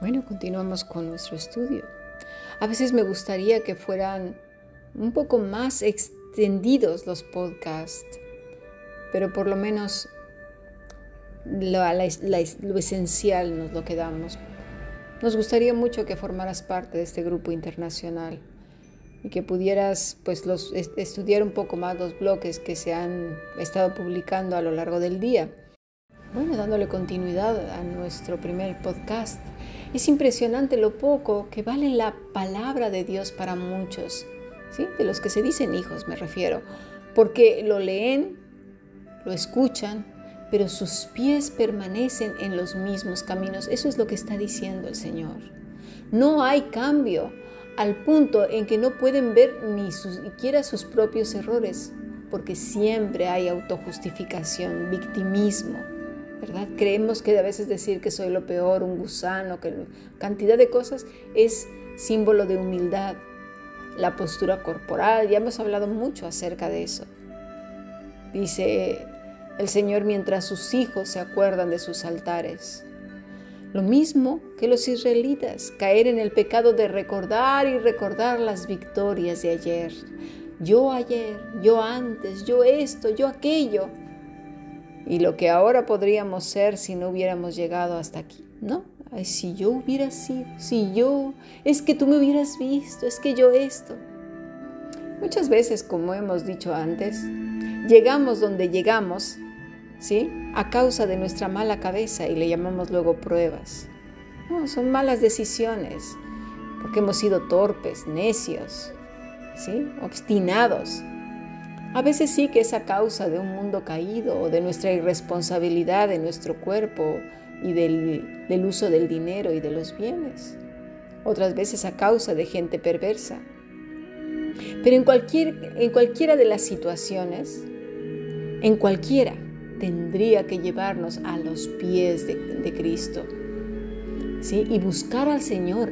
Bueno, continuamos con nuestro estudio. A veces me gustaría que fueran un poco más extendidos los podcasts, pero por lo menos lo, esencial nos lo quedamos. Nos gustaría mucho que formaras parte de este grupo internacional y que pudieras pues estudiar un poco más los bloques que se han estado publicando a lo largo del día. Bueno, dándole continuidad a nuestro primer podcast, es impresionante lo poco que vale la palabra de Dios para muchos, ¿sí? de los que se dicen hijos me refiero, porque lo leen, lo escuchan, pero sus pies permanecen en los mismos caminos. Eso es lo que está diciendo el Señor. No hay cambio al punto en que no pueden ver ni siquiera sus propios errores, porque siempre hay autojustificación, victimismo. ¿Verdad? Creemos que a veces decir que soy lo peor, un gusano, que cantidad de cosas es símbolo de humildad. La postura corporal, ya hemos hablado mucho acerca de eso. Dice el Señor mientras sus hijos se acuerdan de sus altares. Lo mismo que los israelitas, caer en el pecado de recordar y recordar las victorias de ayer. Yo ayer, yo antes, yo esto, yo aquello y lo que ahora podríamos ser si no hubiéramos llegado hasta aquí, ¿no? Ay, si yo hubiera sido, si yo, es que tú me hubieras visto, es que yo esto. Muchas veces, como hemos dicho antes, llegamos donde llegamos, ¿sí? A causa de nuestra mala cabeza y le llamamos luego pruebas. No, son malas decisiones, porque hemos sido torpes, necios, ¿sí? Obstinados. A veces sí que es a causa de un mundo caído de nuestra irresponsabilidad de nuestro cuerpo y del, uso del dinero y de los bienes. Otras veces a causa de gente perversa. Pero en, cualquier, en cualquiera de las situaciones, en cualquiera, tendría que llevarnos a los pies de, de Cristo. ¿sí? Y buscar al Señor,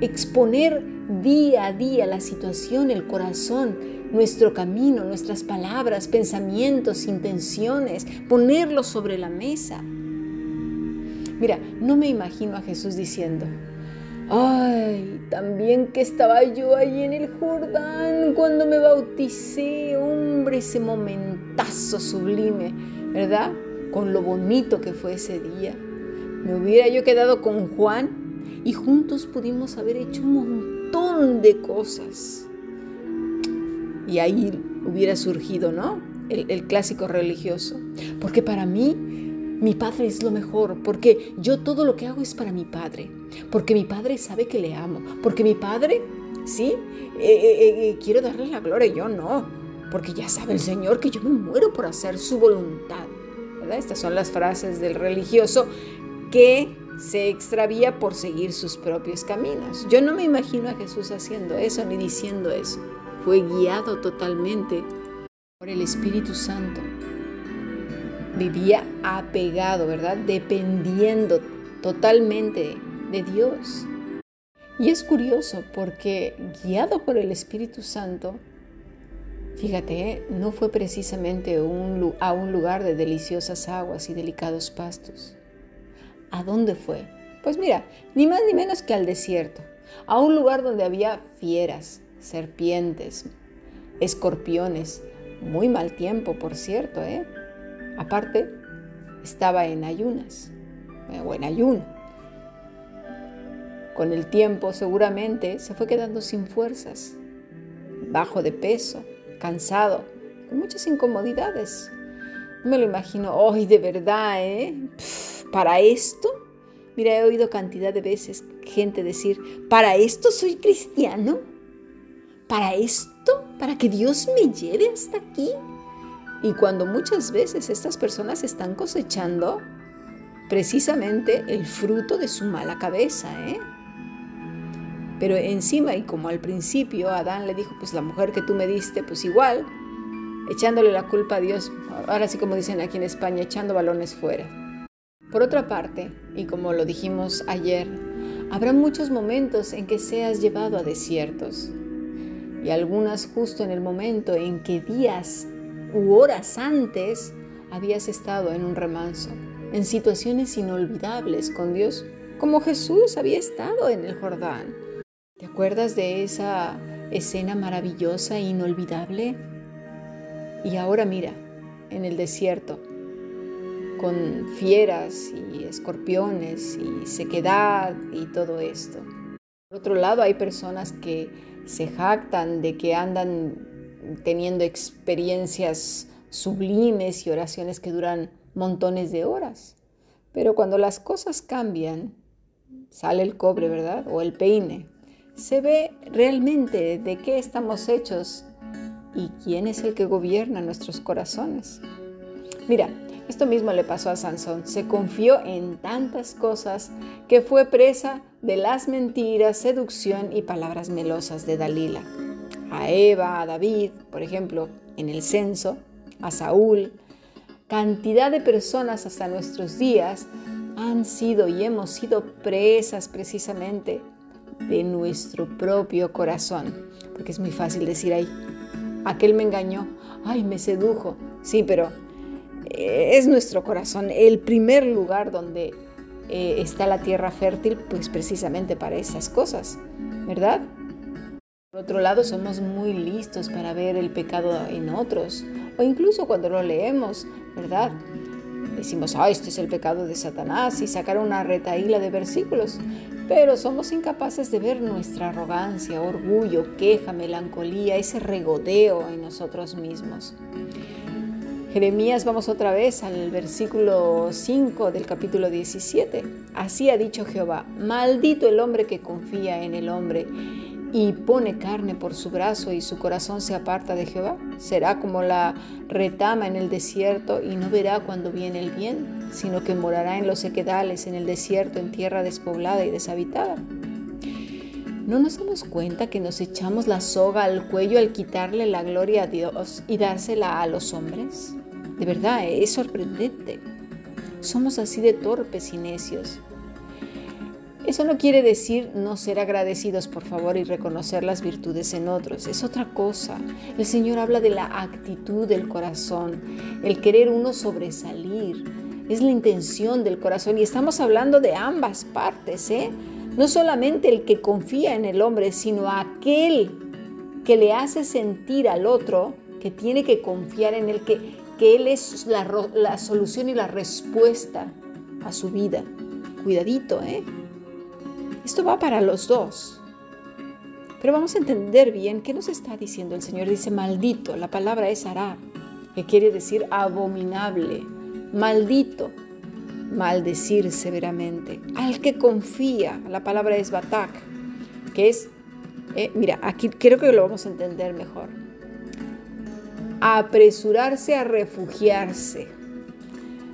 exponer día a día la situación, el corazón, nuestro camino, nuestras palabras, pensamientos, intenciones, ponerlos sobre la mesa. Mira, no me imagino a Jesús diciendo, ay, también que estaba yo ahí en el Jordán cuando me bauticé, hombre, ese momentazo sublime, ¿verdad? Con lo bonito que fue ese día. Me hubiera yo quedado con Juan y juntos pudimos haber hecho un montón de cosas y ahí hubiera surgido, ¿no? El, clásico religioso. Porque para mí, mi padre es lo mejor, porque yo todo lo que hago es para mi padre, porque mi padre sabe que le amo, porque mi padre, sí, eh, eh, eh, quiero darle la gloria, yo no, porque ya sabe el Señor que yo me muero por hacer su voluntad. Estas son las frases del religioso que se extravía por seguir sus propios caminos. Yo no me imagino a Jesús haciendo eso ni diciendo eso fue guiado totalmente por el Espíritu Santo. Vivía apegado, ¿verdad? Dependiendo totalmente de Dios. Y es curioso porque guiado por el Espíritu Santo, fíjate, no fue precisamente a un lugar de deliciosas aguas y delicados pastos. ¿A dónde fue? Pues mira, ni más ni menos que al desierto, a un lugar donde había fieras, serpientes, escorpiones. Muy mal tiempo, por cierto, ¿eh? Aparte, estaba en ayunas, eh, o en ayuno. Con el tiempo seguramente se fue quedando sin fuerzas, bajo de peso, cansado, con muchas incomodidades. No me lo imagino hoy de verdad, ¿eh? ¿Para esto? Mira, he oído cantidad de veces gente decir, ¿para esto soy cristiano? ¿Para esto? ¿Para que Dios me lleve hasta aquí? Y cuando muchas veces estas personas están cosechando precisamente el fruto de su mala cabeza, ¿eh? Pero encima, y como al principio Adán le dijo, pues la mujer que tú me diste, pues igual, echándole la culpa a Dios, ahora sí como dicen aquí en España, echando balones fuera. Por otra parte, y como lo dijimos ayer, habrá muchos momentos en que seas llevado a desiertos, y algunas justo en el momento en que días u horas antes habías estado en un remanso, en situaciones inolvidables con Dios como Jesús había estado en el Jordán. ¿Te acuerdas de esa escena maravillosa e inolvidable? Y ahora mira, en el desierto, con fieras y escorpiones y sequedad y todo esto. Por otro lado, hay personas que se jactan de que andan teniendo experiencias sublimes y oraciones que duran montones de horas. Pero cuando las cosas cambian, sale el cobre, ¿verdad? O el peine. Se ve realmente de qué estamos hechos y quién es el que gobierna nuestros corazones. Mira, esto mismo le pasó a Sansón. Se confió en tantas cosas que fue presa de las mentiras, seducción y palabras melosas de Dalila. A Eva, a David, por ejemplo, en el censo, a Saúl, cantidad de personas hasta nuestros días han sido y hemos sido presas precisamente de nuestro propio corazón. Porque es muy fácil decir, ay, aquel me engañó, ay, me sedujo. Sí, pero eh, es nuestro corazón el primer lugar donde eh, está la tierra fértil, pues precisamente para esas cosas, ¿verdad? Por otro lado, somos muy listos para ver el pecado en otros, o incluso cuando lo leemos, ¿verdad? Decimos, ah, este es el pecado de Satanás y sacar una retaíla de versículos, pero somos incapaces de ver nuestra arrogancia, orgullo, queja, melancolía, ese regodeo en nosotros mismos. Jeremías, vamos otra vez al versículo 5 del capítulo 17. Así ha dicho Jehová, maldito el hombre que confía en el hombre y pone carne por su brazo y su corazón se aparta de Jehová. Será como la retama en el desierto y no verá cuando viene el bien, sino que morará en los sequedales, en el desierto, en tierra despoblada y deshabitada. ¿No nos damos cuenta que nos echamos la soga al cuello al quitarle la gloria a Dios y dársela a los hombres? De verdad, es sorprendente. Somos así de torpes y necios. Eso no quiere decir no ser agradecidos, por favor, y reconocer las virtudes en otros. Es otra cosa. El Señor habla de la actitud del corazón, el querer uno sobresalir. Es la intención del corazón y estamos hablando de ambas partes, ¿eh? No solamente el que confía en el hombre, sino aquel que le hace sentir al otro que tiene que confiar en él, que, que Él es la, la solución y la respuesta a su vida. Cuidadito, ¿eh? Esto va para los dos. Pero vamos a entender bien qué nos está diciendo el Señor. Dice maldito, la palabra es hará, que quiere decir abominable, maldito, maldecir severamente. Al que confía, la palabra es batak, que es, eh, mira, aquí creo que lo vamos a entender mejor. Apresurarse a refugiarse.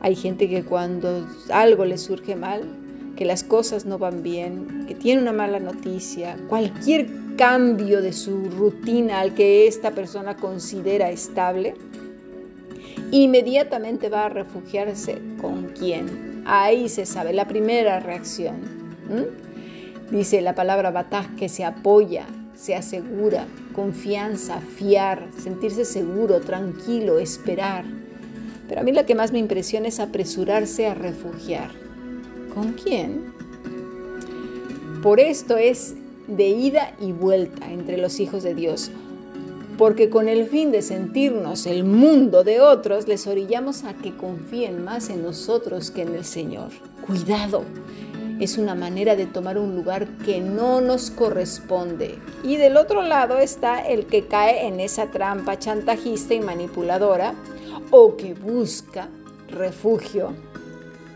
Hay gente que cuando algo le surge mal, que las cosas no van bien, que tiene una mala noticia, cualquier cambio de su rutina al que esta persona considera estable, inmediatamente va a refugiarse con quién. Ahí se sabe, la primera reacción. Dice la palabra bataj que se apoya, se asegura, confianza, fiar, sentirse seguro, tranquilo, esperar. Pero a mí la que más me impresiona es apresurarse a refugiar. ¿Con quién? Por esto es de ida y vuelta entre los hijos de Dios, porque con el fin de sentirnos el mundo de otros, les orillamos a que confíen más en nosotros que en el Señor. Cuidado, es una manera de tomar un lugar que no nos corresponde. Y del otro lado está el que cae en esa trampa chantajista y manipuladora o que busca refugio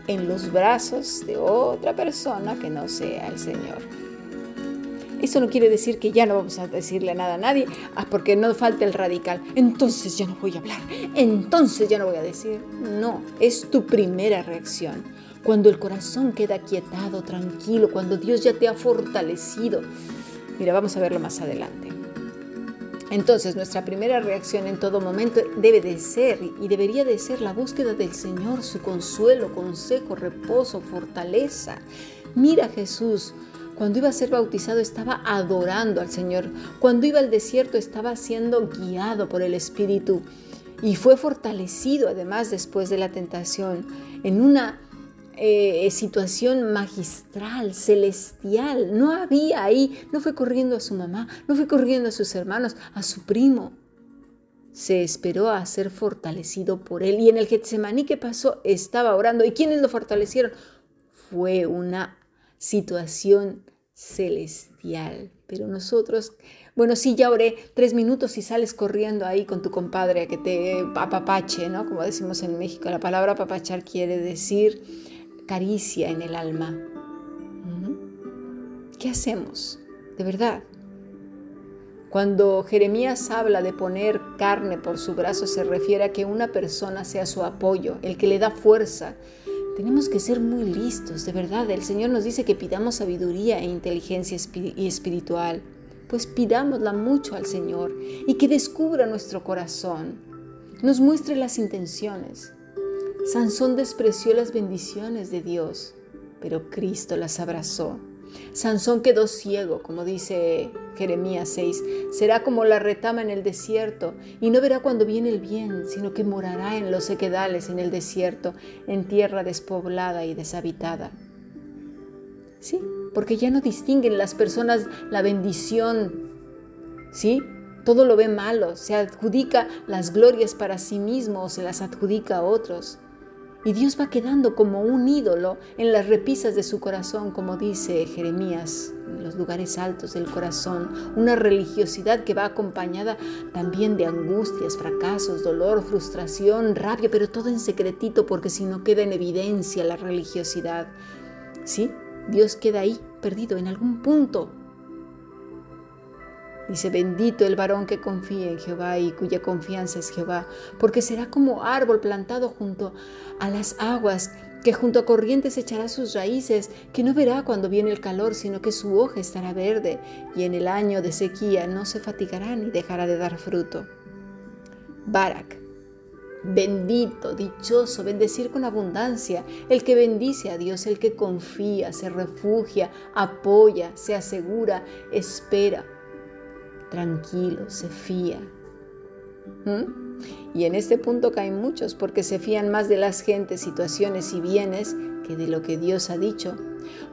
en los brazos de otra persona que no sea el Señor. Eso no quiere decir que ya no vamos a decirle nada a nadie, ah, porque no falta el radical. Entonces ya no voy a hablar, entonces ya no voy a decir. No, es tu primera reacción. Cuando el corazón queda quietado, tranquilo, cuando Dios ya te ha fortalecido. Mira, vamos a verlo más adelante. Entonces nuestra primera reacción en todo momento debe de ser y debería de ser la búsqueda del Señor, su consuelo, consejo, reposo, fortaleza. Mira Jesús, cuando iba a ser bautizado estaba adorando al Señor. Cuando iba al desierto estaba siendo guiado por el Espíritu y fue fortalecido además después de la tentación en una eh, situación magistral, celestial. No había ahí, no fue corriendo a su mamá, no fue corriendo a sus hermanos, a su primo. Se esperó a ser fortalecido por él. Y en el Getsemaní, ¿qué pasó? Estaba orando. ¿Y quiénes lo fortalecieron? Fue una situación celestial. Pero nosotros, bueno, sí, ya oré tres minutos y sales corriendo ahí con tu compadre a que te apapache, ¿no? Como decimos en México, la palabra apapachar quiere decir caricia en el alma. ¿Qué hacemos? De verdad. Cuando Jeremías habla de poner carne por su brazo, se refiere a que una persona sea su apoyo, el que le da fuerza. Tenemos que ser muy listos, de verdad. El Señor nos dice que pidamos sabiduría e inteligencia y espiritual. Pues pidámosla mucho al Señor y que descubra nuestro corazón, nos muestre las intenciones. Sansón despreció las bendiciones de Dios, pero Cristo las abrazó. Sansón quedó ciego, como dice Jeremías 6, será como la retama en el desierto, y no verá cuando viene el bien, sino que morará en los sequedales, en el desierto, en tierra despoblada y deshabitada. Sí, porque ya no distinguen las personas la bendición, ¿sí? Todo lo ve malo, se adjudica las glorias para sí mismo o se las adjudica a otros. Y Dios va quedando como un ídolo en las repisas de su corazón, como dice Jeremías, en los lugares altos del corazón. Una religiosidad que va acompañada también de angustias, fracasos, dolor, frustración, rabia, pero todo en secretito, porque si no queda en evidencia la religiosidad. ¿Sí? Dios queda ahí, perdido en algún punto, Dice, bendito el varón que confía en Jehová y cuya confianza es Jehová, porque será como árbol plantado junto a las aguas, que junto a corrientes echará sus raíces, que no verá cuando viene el calor, sino que su hoja estará verde, y en el año de sequía no se fatigará ni dejará de dar fruto. Barak, bendito, dichoso, bendecir con abundancia, el que bendice a Dios, el que confía, se refugia, apoya, se asegura, espera tranquilo, se fía. ¿Mm? Y en este punto caen muchos porque se fían más de las gentes, situaciones y bienes que de lo que Dios ha dicho.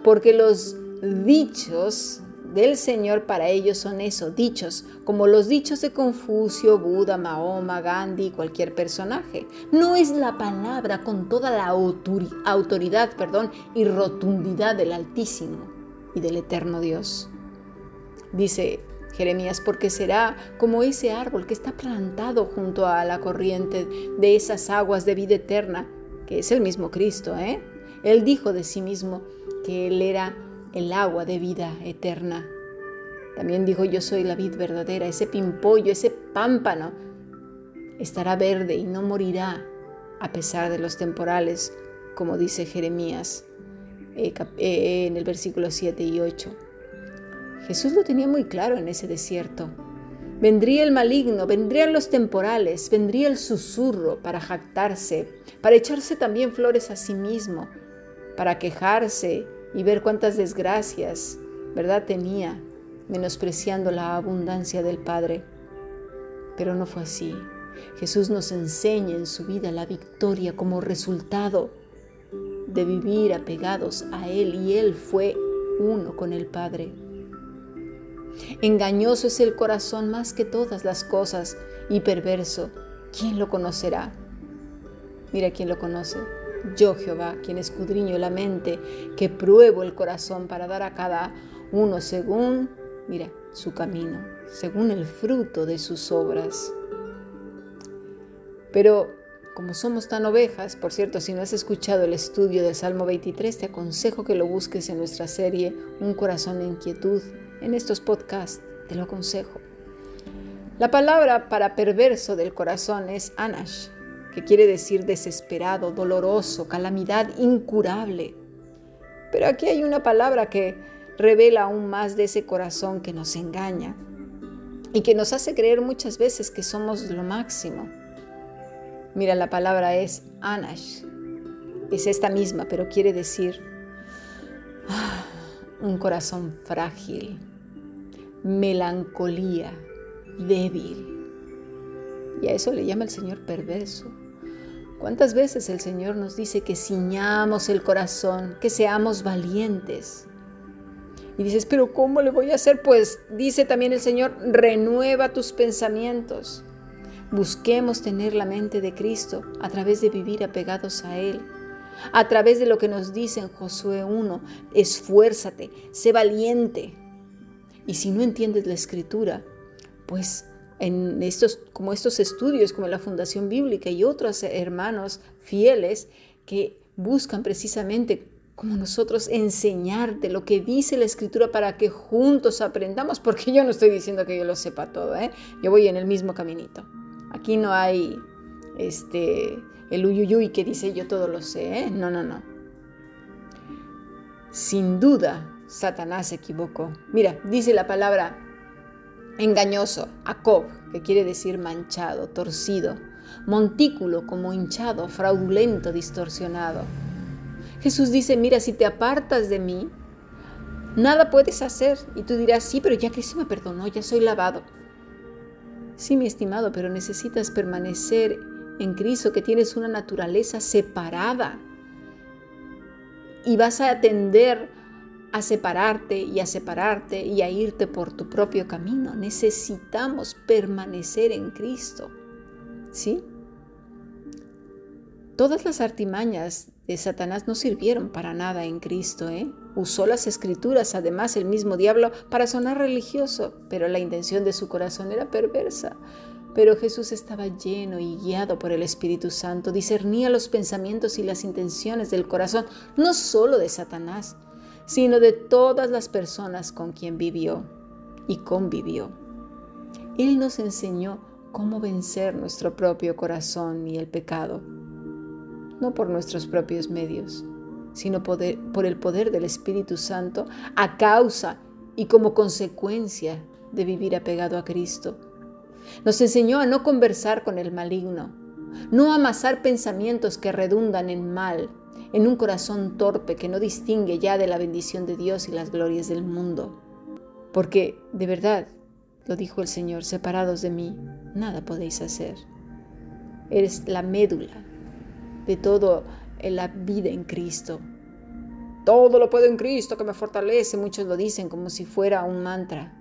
Porque los dichos del Señor para ellos son eso, dichos, como los dichos de Confucio, Buda, Mahoma, Gandhi, cualquier personaje. No es la palabra con toda la autoridad perdón, y rotundidad del Altísimo y del Eterno Dios. Dice Jeremías, porque será como ese árbol que está plantado junto a la corriente de esas aguas de vida eterna, que es el mismo Cristo. ¿eh? Él dijo de sí mismo que Él era el agua de vida eterna. También dijo, yo soy la vid verdadera, ese pimpollo, ese pámpano, estará verde y no morirá a pesar de los temporales, como dice Jeremías eh, eh, en el versículo 7 y 8. Jesús lo tenía muy claro en ese desierto. Vendría el maligno, vendrían los temporales, vendría el susurro para jactarse, para echarse también flores a sí mismo, para quejarse y ver cuántas desgracias, ¿verdad?, tenía, menospreciando la abundancia del Padre. Pero no fue así. Jesús nos enseña en su vida la victoria como resultado de vivir apegados a Él y Él fue uno con el Padre. Engañoso es el corazón más que todas las cosas y perverso. ¿Quién lo conocerá? Mira quién lo conoce. Yo Jehová, quien escudriño la mente, que pruebo el corazón para dar a cada uno según, mira, su camino, según el fruto de sus obras. Pero como somos tan ovejas, por cierto, si no has escuchado el estudio del Salmo 23, te aconsejo que lo busques en nuestra serie Un corazón de inquietud en estos podcasts, te lo aconsejo. La palabra para perverso del corazón es anash, que quiere decir desesperado, doloroso, calamidad incurable. Pero aquí hay una palabra que revela aún más de ese corazón que nos engaña y que nos hace creer muchas veces que somos lo máximo. Mira, la palabra es anash. Es esta misma, pero quiere decir ah, un corazón frágil, melancolía, débil. Y a eso le llama el Señor perverso. ¿Cuántas veces el Señor nos dice que ciñamos el corazón, que seamos valientes? Y dices, pero ¿cómo le voy a hacer? Pues dice también el Señor, renueva tus pensamientos. Busquemos tener la mente de Cristo a través de vivir apegados a Él. A través de lo que nos dice en Josué 1, esfuérzate, sé valiente. Y si no entiendes la escritura, pues en estos, como estos estudios, como la Fundación Bíblica y otros hermanos fieles que buscan precisamente como nosotros enseñarte lo que dice la escritura para que juntos aprendamos, porque yo no estoy diciendo que yo lo sepa todo, ¿eh? yo voy en el mismo caminito. Aquí no hay este, el uyuyuy que dice yo todo lo sé, ¿eh? no, no, no. Sin duda, Satanás se equivocó. Mira, dice la palabra engañoso, Acob, que quiere decir manchado, torcido, montículo como hinchado, fraudulento, distorsionado. Jesús dice, mira, si te apartas de mí, nada puedes hacer. Y tú dirás, sí, pero ya Cristo me perdonó, ya soy lavado. Sí, mi estimado, pero necesitas permanecer en Cristo, que tienes una naturaleza separada. Y vas a atender a separarte y a separarte y a irte por tu propio camino. Necesitamos permanecer en Cristo. ¿Sí? Todas las artimañas de Satanás no sirvieron para nada en Cristo. ¿eh? Usó las escrituras, además el mismo diablo, para sonar religioso, pero la intención de su corazón era perversa. Pero Jesús estaba lleno y guiado por el Espíritu Santo, discernía los pensamientos y las intenciones del corazón, no solo de Satanás, sino de todas las personas con quien vivió y convivió. Él nos enseñó cómo vencer nuestro propio corazón y el pecado, no por nuestros propios medios, sino por el poder del Espíritu Santo a causa y como consecuencia de vivir apegado a Cristo. Nos enseñó a no conversar con el maligno, no amasar pensamientos que redundan en mal, en un corazón torpe que no distingue ya de la bendición de Dios y las glorias del mundo. Porque, de verdad, lo dijo el Señor, separados de mí, nada podéis hacer. Eres la médula de todo en la vida en Cristo. Todo lo puedo en Cristo que me fortalece, muchos lo dicen como si fuera un mantra,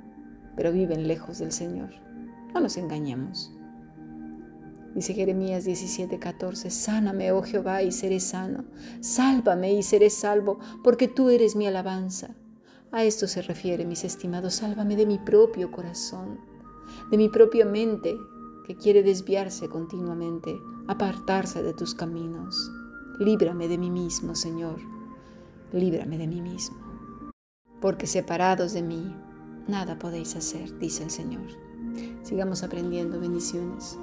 pero viven lejos del Señor. No nos engañemos. Dice Jeremías 17:14, sáname, oh Jehová, y seré sano. Sálvame y seré salvo, porque tú eres mi alabanza. A esto se refiere, mis estimados, sálvame de mi propio corazón, de mi propia mente, que quiere desviarse continuamente, apartarse de tus caminos. Líbrame de mí mismo, Señor, líbrame de mí mismo. Porque separados de mí, nada podéis hacer, dice el Señor. Sigamos aprendiendo bendiciones.